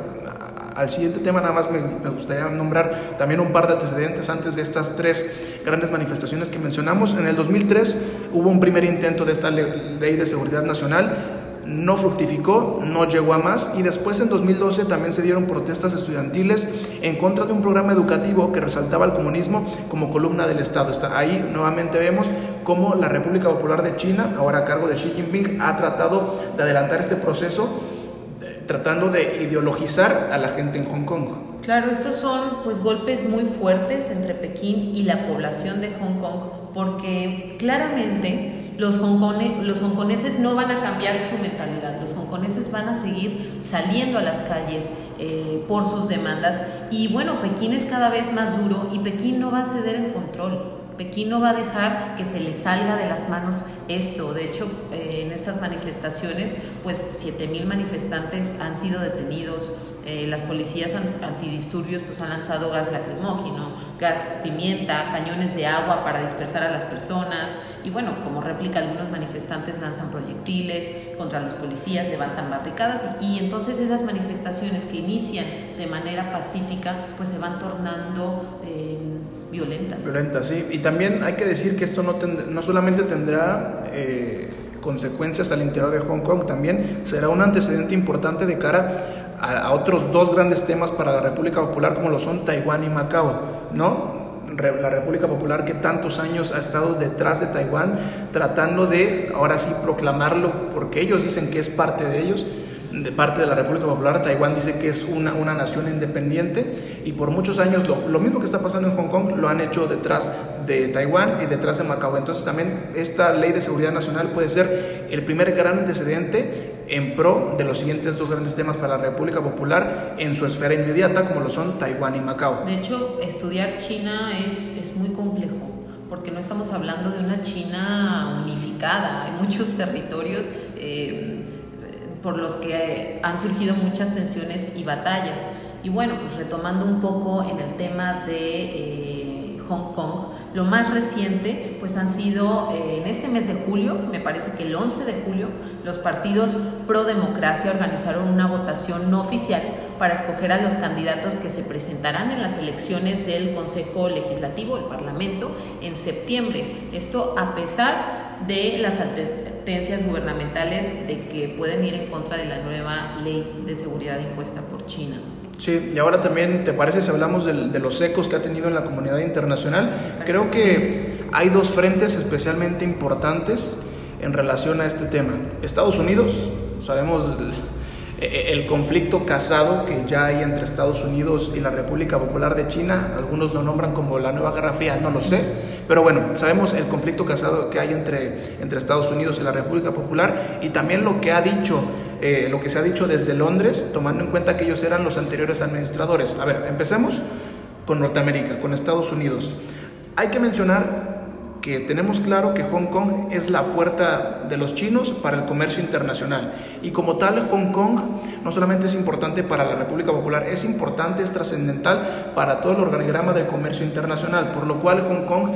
al siguiente tema, nada más me, me, gustaría nombrar también un par de antecedentes antes de estas tres grandes manifestaciones que mencionamos. En el 2003 hubo un primer intento de esta ley de seguridad nacional no fructificó, no llegó a más y después en 2012 también se dieron protestas estudiantiles en contra de un programa educativo que resaltaba el comunismo como columna del Estado. ahí nuevamente vemos cómo la República Popular de China, ahora a cargo de Xi Jinping, ha tratado de adelantar este proceso eh, tratando de ideologizar a la gente en Hong Kong. Claro, estos son pues golpes muy fuertes entre Pekín y la población de Hong Kong porque claramente los, los hongkoneses no van a cambiar su mentalidad, los hongkoneses van a seguir saliendo a las calles eh, por sus demandas y bueno, Pekín es cada vez más duro y Pekín no va a ceder el control. Pekín no va a dejar que se le salga de las manos esto. De hecho, eh, en estas manifestaciones, pues 7.000 manifestantes han sido detenidos. Eh, las policías antidisturbios pues, han lanzado gas lacrimógeno, gas pimienta, cañones de agua para dispersar a las personas. Y bueno, como réplica, algunos manifestantes lanzan proyectiles contra los policías, levantan barricadas y, entonces esas manifestaciones que inician de manera pacífica, pues se van tornando eh, violentas. Violentas, sí. Y también hay que decir que esto no, no solamente tendrá... Eh, consecuencias al interior de Hong Kong, también será un antecedente importante de cara a, otros dos grandes temas para la República Popular como lo son Taiwán y Macao, ¿no? La República Popular que tantos años ha estado detrás de Taiwán, tratando de ahora sí proclamarlo, porque ellos dicen que es parte de ellos, de parte de la República Popular, Taiwán dice que es una, una nación independiente y por muchos años lo, lo, mismo que está pasando en Hong Kong lo han hecho detrás de Taiwán y detrás de Macao. Entonces también esta ley de seguridad nacional puede ser el primer gran antecedente en pro de los siguientes dos grandes temas para la República Popular en su esfera inmediata, como lo son Taiwán y Macao. De hecho, estudiar China es, es muy complejo, porque no estamos hablando de una China unificada, hay muchos territorios eh, por los que han surgido muchas tensiones y batallas. Y bueno, pues retomando un poco en el tema de... Eh, Hong Kong. Lo más reciente, pues han sido eh, en este mes de julio, me parece que el 11 de julio, los partidos pro democracia organizaron una votación no oficial para escoger a los candidatos que se presentarán en las elecciones del Consejo Legislativo, el Parlamento, en septiembre. Esto a pesar de las advertencias gubernamentales de que pueden ir en contra de la nueva ley de seguridad impuesta por China. Sí, y ahora también, ¿te parece si hablamos de, los ecos que ha tenido en la comunidad internacional? Creo que hay dos frentes especialmente importantes en relación a este tema. Estados Unidos, sabemos el conflicto casado que ya hay entre Estados Unidos y la República Popular de China, algunos lo nombran como la nueva Guerra Fría, no lo sé, pero bueno, sabemos el conflicto casado que hay entre, entre Estados Unidos y la República Popular y también lo que ha dicho, eh, lo que se ha dicho desde Londres, tomando en cuenta que ellos eran los anteriores administradores. A ver, empecemos con Norteamérica, con Estados Unidos. Hay que mencionar que tenemos claro que Hong Kong es la puerta de los chinos para el comercio internacional. Y como tal, Hong Kong no solamente es importante para la República Popular, es importante, es trascendental para todo el organigrama del comercio internacional, por lo cual Hong Kong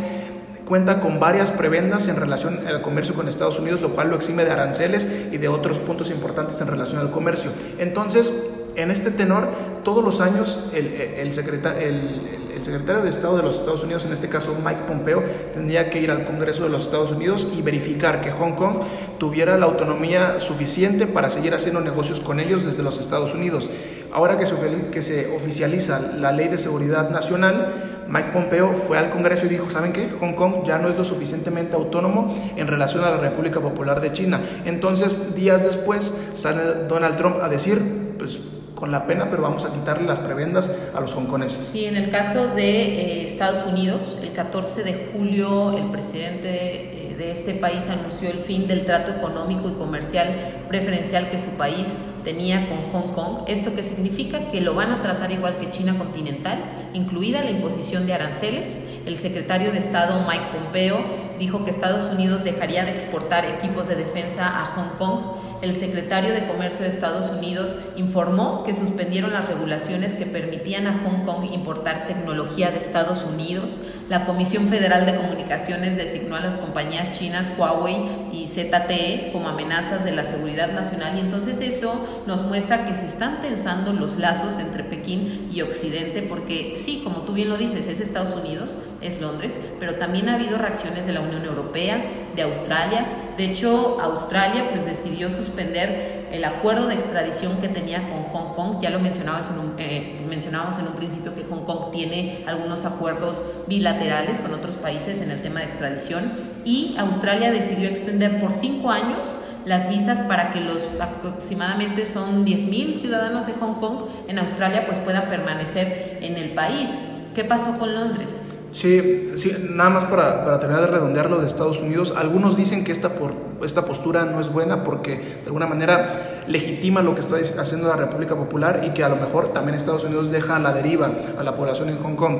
cuenta con varias prebendas en relación al comercio con Estados Unidos, lo cual lo exime de aranceles y de otros puntos importantes en relación al comercio. Entonces, en este tenor, todos los años el, el, secretario, el, secretario de Estado de los Estados Unidos, en este caso Mike Pompeo, tendría que ir al Congreso de los Estados Unidos y verificar que Hong Kong tuviera la autonomía suficiente para seguir haciendo negocios con ellos desde los Estados Unidos. Ahora que se, que se oficializa la ley de seguridad nacional, Mike Pompeo fue al Congreso y dijo, ¿saben qué? Hong Kong ya no es lo suficientemente autónomo en relación a la República Popular de China. Entonces, días después, sale Donald Trump a decir, pues con la pena, pero vamos a quitarle las prebendas a los hongkoneses. Sí, en el caso de eh, Estados Unidos, el 14 de julio el presidente eh, de este país anunció el fin del trato económico y comercial preferencial que su país tenía con Hong Kong. ¿Esto qué significa? Que lo van a tratar igual que China continental, incluida la imposición de aranceles. El secretario de Estado Mike Pompeo dijo que Estados Unidos dejaría de exportar equipos de defensa a Hong Kong el secretario de Comercio de Estados Unidos informó que suspendieron las regulaciones que permitían a Hong Kong importar tecnología de Estados Unidos. La Comisión Federal de Comunicaciones designó a las compañías chinas Huawei y ZTE como amenazas de la seguridad nacional y entonces eso nos muestra que se están tensando los lazos entre Pekín y Occidente porque sí, como tú bien lo dices, es Estados Unidos, es Londres, pero también ha habido reacciones de la Unión Europea, de Australia. De hecho, Australia pues decidió suspender el acuerdo de extradición que tenía con Hong Kong. Ya lo mencionabas en un, eh, mencionábamos en un principio que Hong Kong tiene algunos acuerdos bilaterales con otros países en el tema de extradición y Australia decidió extender por cinco años las visas para que los aproximadamente son 10.000 ciudadanos de Hong Kong en Australia pues puedan permanecer en el país. ¿Qué pasó con Londres? Sí, sí, nada más para, para terminar de redondear lo de Estados Unidos, algunos dicen que esta, por, esta postura no es buena porque de alguna manera legitima lo que está haciendo la República Popular y que a lo mejor también Estados Unidos deja a la deriva a la población en Hong Kong.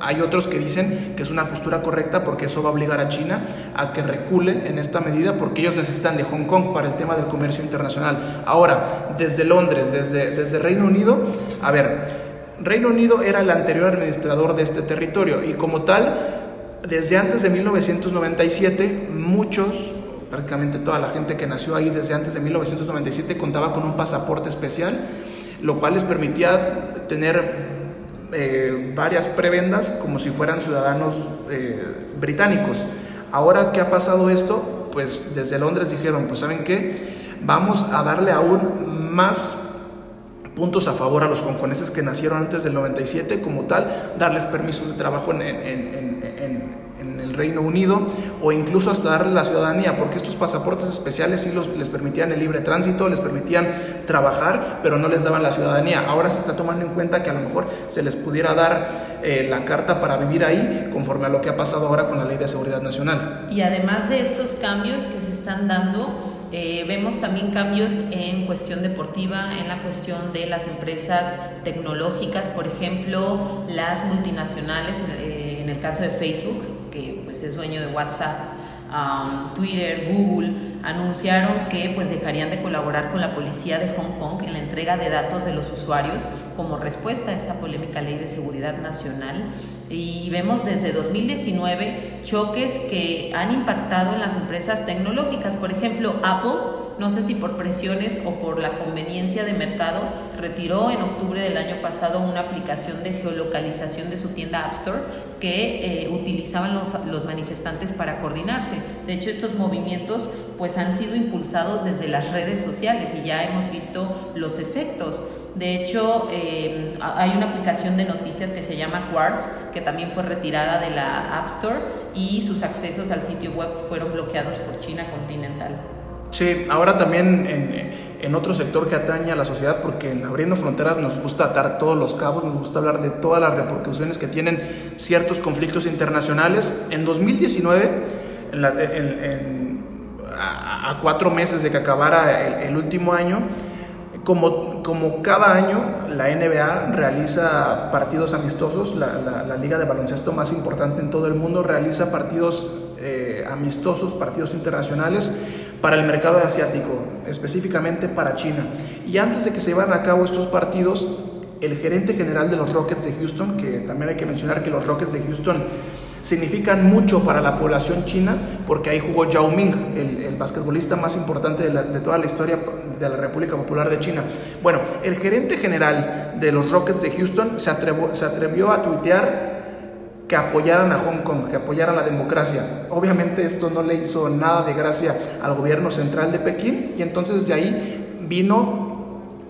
Hay otros que dicen que es una postura correcta porque eso va a obligar a China a que recule en esta medida porque ellos necesitan de Hong Kong para el tema del comercio internacional. Ahora, desde Londres, desde, desde Reino Unido, a ver, Reino Unido era el anterior administrador de este territorio y como tal, desde antes de 1997, muchos, prácticamente toda la gente que nació ahí desde antes de 1997 contaba con un pasaporte especial, lo cual les permitía tener eh, varias prebendas como si fueran ciudadanos eh, británicos. Ahora que ha pasado esto, pues desde Londres dijeron, pues saben qué, vamos a darle aún más puntos a favor a los hongkoneses que nacieron antes del 97 como tal, darles permisos de trabajo en, el Reino Unido o incluso hasta darles la ciudadanía, porque estos pasaportes especiales sí los, les permitían el libre tránsito, les permitían trabajar, pero no les daban la ciudadanía. Ahora se está tomando en cuenta que a lo mejor se les pudiera dar eh, la carta para vivir ahí, conforme a lo que ha pasado ahora con la Ley de Seguridad Nacional. Y además de estos cambios que se están dando, eh, vemos también cambios en cuestión deportiva, en la cuestión de las empresas tecnológicas, por ejemplo, las multinacionales, eh, en el caso de Facebook, que pues, es dueño de WhatsApp, Twitter, Google, anunciaron que pues dejarían de colaborar con la policía de Hong Kong en la entrega de datos de los usuarios como respuesta a esta polémica ley de seguridad nacional. Y vemos desde 2019 choques que han impactado en las empresas tecnológicas, por ejemplo, Apple no sé si por presiones o por la conveniencia de mercado, retiró en octubre del año pasado una aplicación de geolocalización de su tienda App Store que eh, utilizaban los, los, manifestantes para coordinarse. De hecho, estos movimientos pues han sido impulsados desde las redes sociales y ya hemos visto los efectos. De hecho, eh, hay una aplicación de noticias que se llama Quartz, que también fue retirada de la App Store y sus accesos al sitio web fueron bloqueados por China continental. Sí, ahora también en, otro sector que atañe a la sociedad, porque en Abriendo Fronteras nos gusta atar todos los cabos, nos gusta hablar de todas las repercusiones que tienen ciertos conflictos internacionales. En 2019, a, cuatro meses de que acabara el, último año, como, como, cada año, la NBA realiza partidos amistosos, la, liga de baloncesto más importante en todo el mundo realiza partidos eh, amistosos, partidos internacionales para el mercado asiático, específicamente para China. Y antes de que se llevaran a cabo estos partidos, el gerente general de los Rockets de Houston, que también hay que mencionar que los Rockets de Houston significan mucho para la población china, porque ahí jugó Yao Ming, el, basquetbolista más importante de, de, toda la historia de la República Popular de China. Bueno, el gerente general de los Rockets de Houston se, atrevo, se atrevió a tuitear que apoyaran a Hong Kong, que apoyaran la democracia. Obviamente esto no le hizo nada de gracia al gobierno central de Pekín y entonces de ahí vino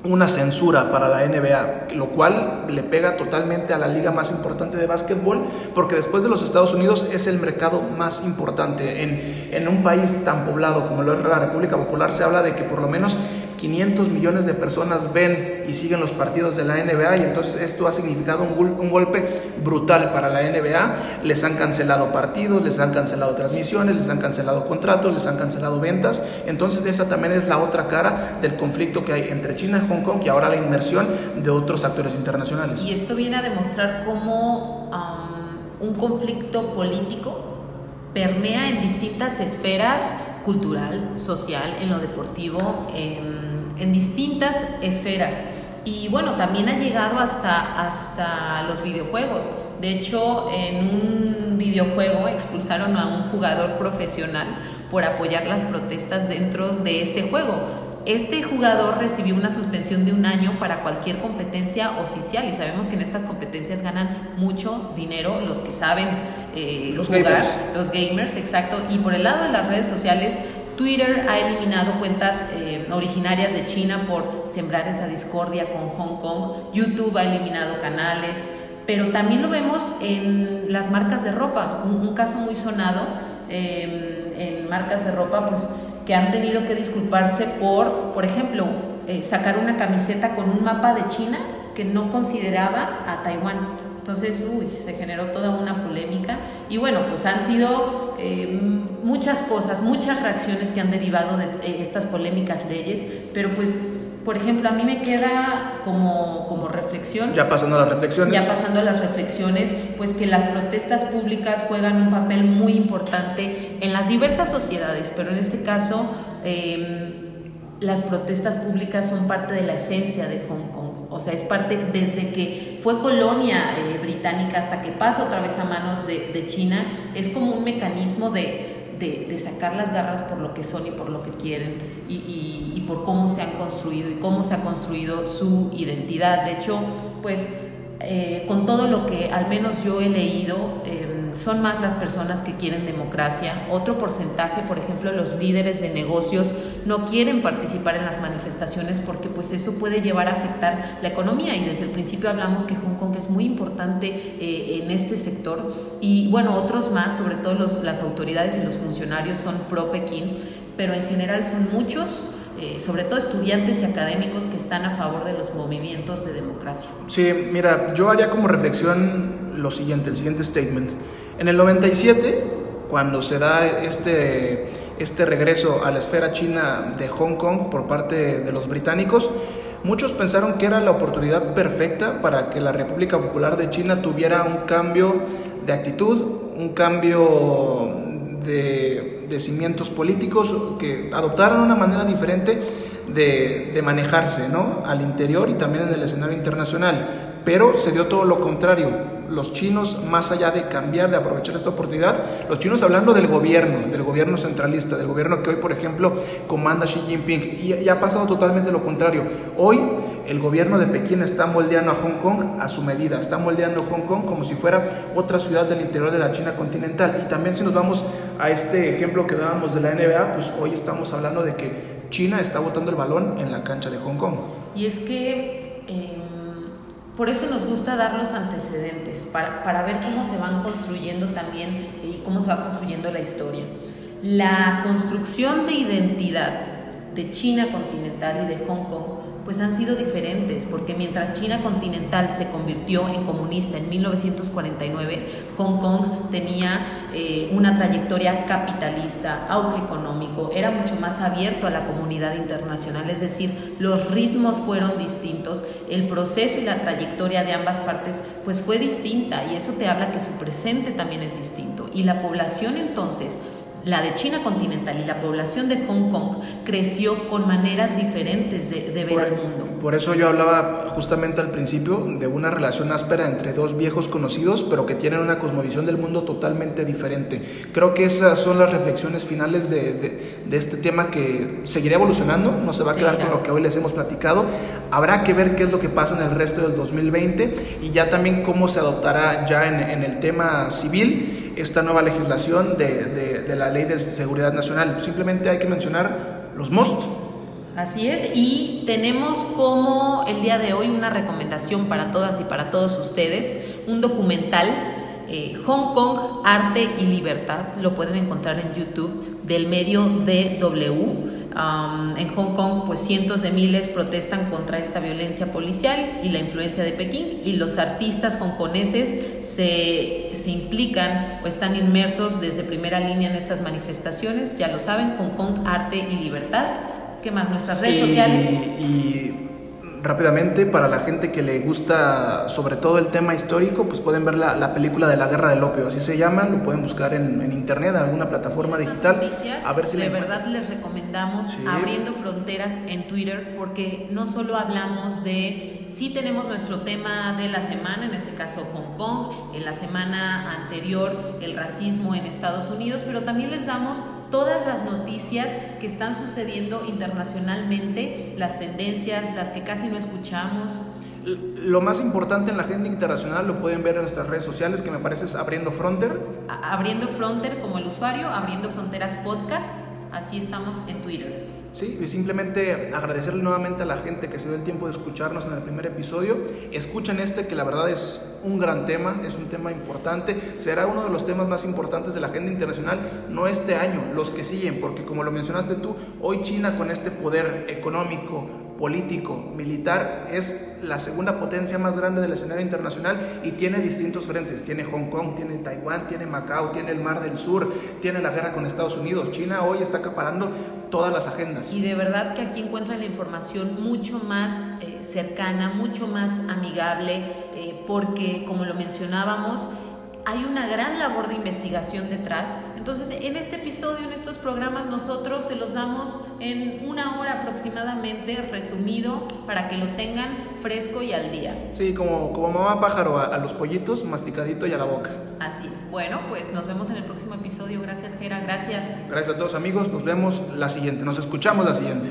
una censura para la NBA, lo cual le pega totalmente a la liga más importante de básquetbol, porque después de los Estados Unidos es el mercado más importante. En, en un país tan poblado como lo es la República Popular se habla de que por lo menos 500 millones de personas ven y siguen los partidos de la NBA y entonces esto ha significado un, golpe brutal para la NBA. Les han cancelado partidos, les han cancelado transmisiones, les han cancelado contratos, les han cancelado ventas. Entonces esa también es la otra cara del conflicto que hay entre China y Hong Kong y ahora la inversión de otros actores internacionales. Y esto viene a demostrar cómo un conflicto político permea en distintas esferas cultural, social, en lo deportivo, en, en distintas esferas. Y bueno, también ha llegado hasta, hasta los videojuegos. De hecho, en un videojuego expulsaron a un jugador profesional por apoyar las protestas dentro de este juego. Este jugador recibió una suspensión de un año para cualquier competencia oficial y sabemos que en estas competencias ganan mucho dinero los que saben eh, Los jugar, gamers. los gamers, exacto. Y por el lado de las redes sociales, Twitter ha eliminado cuentas eh, originarias de China por sembrar esa discordia con Hong Kong. YouTube ha eliminado canales, pero también lo vemos en las marcas de ropa. Un, caso muy sonado eh, en marcas de ropa, pues que han tenido que disculparse por, por ejemplo, eh, sacar una camiseta con un mapa de China que no consideraba a Taiwán. Entonces, uy, se generó toda una polémica y bueno, pues han sido eh, muchas cosas, muchas reacciones que han derivado de eh, estas polémicas leyes, pero pues, por ejemplo, a mí me queda como, como reflexión. Ya pasando a las reflexiones. Ya pasando a las reflexiones, pues que las protestas públicas juegan un papel muy importante en las diversas sociedades, pero en este caso eh, las protestas públicas son parte de la esencia de Hong Kong. O sea, es parte desde que fue colonia eh, británica hasta que pasa otra vez a manos de, de China, es como un mecanismo de, de, sacar las garras por lo que son y por lo que quieren y, y, por cómo se han construido y cómo se ha construido su identidad. De hecho, pues eh, con todo lo que al menos yo he leído, eh, son más las personas que quieren democracia. Otro porcentaje, por ejemplo, los líderes de negocios no quieren participar en las manifestaciones porque pues eso puede llevar a afectar la economía y desde el principio hablamos que Hong Kong es muy importante eh, en este sector y bueno, otros más, sobre todo los, las autoridades y los funcionarios son pro Pekín, pero en general son muchos. Eh, sobre todo estudiantes y académicos que están a favor de los movimientos de democracia. Sí, mira, yo haría como reflexión lo siguiente, el siguiente statement. En el 97, cuando se da este, este regreso a la esfera china de Hong Kong por parte de los británicos, muchos pensaron que era la oportunidad perfecta para que la República Popular de China tuviera un cambio de actitud, un cambio de, cimientos políticos, que adoptaran una manera diferente de, de manejarse ¿no? al interior y también en el escenario internacional. Pero se dio todo lo contrario. Los chinos, más allá de cambiar, de aprovechar esta oportunidad, los chinos hablando del gobierno, del gobierno centralista, del gobierno que hoy, por ejemplo, comanda Xi Jinping, y, y ha pasado totalmente lo contrario. Hoy el gobierno de Pekín está moldeando a Hong Kong a su medida, está moldeando Hong Kong como si fuera otra ciudad del interior de la China continental. Y también si nos vamos a este ejemplo que dábamos de la NBA, pues hoy estamos hablando de que China está botando el balón en la cancha de Hong Kong. Y es que eh, por eso nos gusta dar los antecedentes, para, para, ver cómo se van construyendo también y cómo se va construyendo la historia. La construcción de identidad de China continental y de Hong Kong pues han sido diferentes, porque mientras China continental se convirtió en comunista en 1949, Hong Kong tenía eh, una trayectoria capitalista, autoeconómico, era mucho más abierto a la comunidad internacional, es decir, los ritmos fueron distintos, el proceso y la trayectoria de ambas partes pues fue distinta y eso te habla que su presente también es distinto. Y la población entonces la de China continental y la población de Hong Kong creció con maneras diferentes de, de ver por, el mundo. Por eso yo hablaba justamente al principio de una relación áspera entre dos viejos conocidos, pero que tienen una cosmovisión del mundo totalmente diferente. Creo que esas son las reflexiones finales de, de, de este tema que seguirá evolucionando, no se va a quedar con lo que hoy les hemos platicado. Habrá que ver qué es lo que pasa en el resto del 2020 y ya también cómo se adoptará ya en, en el tema civil esta nueva legislación de, de, la Ley de Seguridad Nacional. Simplemente hay que mencionar los MOST. Así es, y tenemos como el día de hoy una recomendación para todas y para todos ustedes, un documental, eh, Hong Kong, Arte y Libertad, lo pueden encontrar en YouTube, del medio DW. Um, en Hong Kong, pues cientos de miles protestan contra esta violencia policial y la influencia de Pekín y los artistas hongkoneses se, se, implican o están inmersos desde primera línea en estas manifestaciones. Ya lo saben, Hong Kong, arte y libertad. ¿Qué más? Nuestras redes y, sociales. Y rápidamente, para la gente que le gusta sobre todo el tema histórico, pues pueden ver la, la película de la guerra del opio, así se llama, lo pueden buscar en, en internet, en alguna plataforma digital. Noticias, a ver si de verdad les recomendamos Sí. abriendo fronteras en Twitter porque no solo hablamos de, sí tenemos nuestro tema de la semana, en este caso Hong Kong, en la semana anterior el racismo en Estados Unidos, pero también les damos todas las noticias que están sucediendo internacionalmente, las tendencias, las que casi no escuchamos. Lo más importante en la agenda internacional lo pueden ver en nuestras redes sociales, que me parece es Abriendo Fronter. A- Abriendo Fronter como el usuario, Abriendo Fronteras Podcast, así estamos en Twitter. Sí, y simplemente agradecerle nuevamente a la gente que se dio el tiempo de escucharnos en el primer episodio. Escuchen este que la verdad es un gran tema, es un tema importante, será uno de los temas más importantes de la agenda internacional, no este año, los que siguen, porque como lo mencionaste tú, hoy China con este poder económico, político, militar, es la segunda potencia más grande del escenario internacional y tiene distintos frentes. Tiene Hong Kong, tiene Taiwán, tiene Macao, tiene el Mar del Sur, tiene la guerra con Estados Unidos. China hoy está acaparando todas las agendas. Y de verdad que aquí encuentran la información mucho más eh, cercana, mucho más amigable, eh, porque como lo mencionábamos, hay una gran labor de investigación detrás. Entonces, en este episodio, en estos programas, nosotros se los damos en una hora aproximadamente, resumido, para que lo tengan fresco y al día. Sí, como, como mamá pájaro a, a los pollitos, masticadito y a la boca. Así es. Bueno, pues nos vemos en el próximo episodio. Gracias, Gera. Gracias. Gracias a todos amigos, nos vemos la siguiente, nos escuchamos la siguiente.